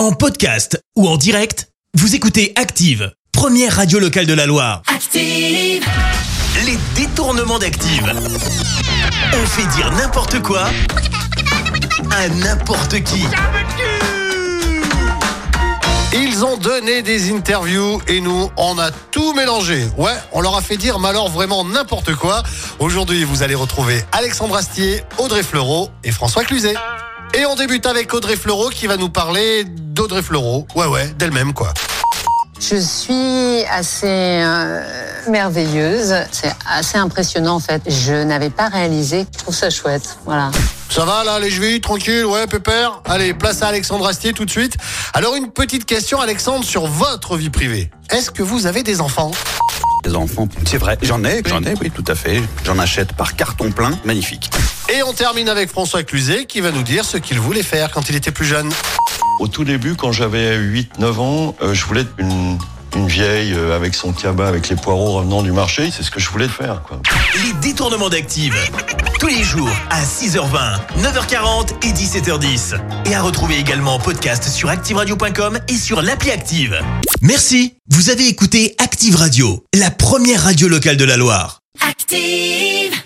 En podcast ou en direct, vous écoutez Active, première radio locale de la Loire. Active. Les détournements d'Active. On fait dire n'importe quoi à n'importe qui. Ils ont donné des interviews et nous, on a tout mélangé. Ouais, on leur a fait dire, mais alors vraiment n'importe quoi. Aujourd'hui, vous allez retrouver Alexandre Astier, Audrey Fleurot et François Cluzet. Et on débute avec Audrey Fleurot qui va nous parler d'Audrey Fleurot. Ouais, ouais, d'elle-même quoi. Je suis assez euh, merveilleuse. C'est assez impressionnant en fait. Je n'avais pas réalisé. Je trouve ça chouette. Voilà. Ça va là, les chevilles, tranquille, ouais, pépère Allez, place à Alexandre Astier tout de suite. Alors une petite question, Alexandre, sur votre vie privée. Est-ce que vous avez des enfants? Des enfants, c'est vrai, j'en ai, j'en ai, oui, tout à fait. J'en achète par carton plein, magnifique. Et on termine avec François Cluzet qui va nous dire ce qu'il voulait faire quand il était plus jeune. Au tout début, quand j'avais 8-9 ans, euh, je voulais être une, une vieille euh, avec son cabas, avec les poireaux revenant du marché. C'est ce que je voulais faire. Quoi. Les détournements d'Active. Tous les jours à 6h20, 9h40 et 17h10. Et à retrouver également en podcast sur ActiveRadio.com et sur l'appli Active. Merci. Vous avez écouté Active Radio, la première radio locale de la Loire. Active.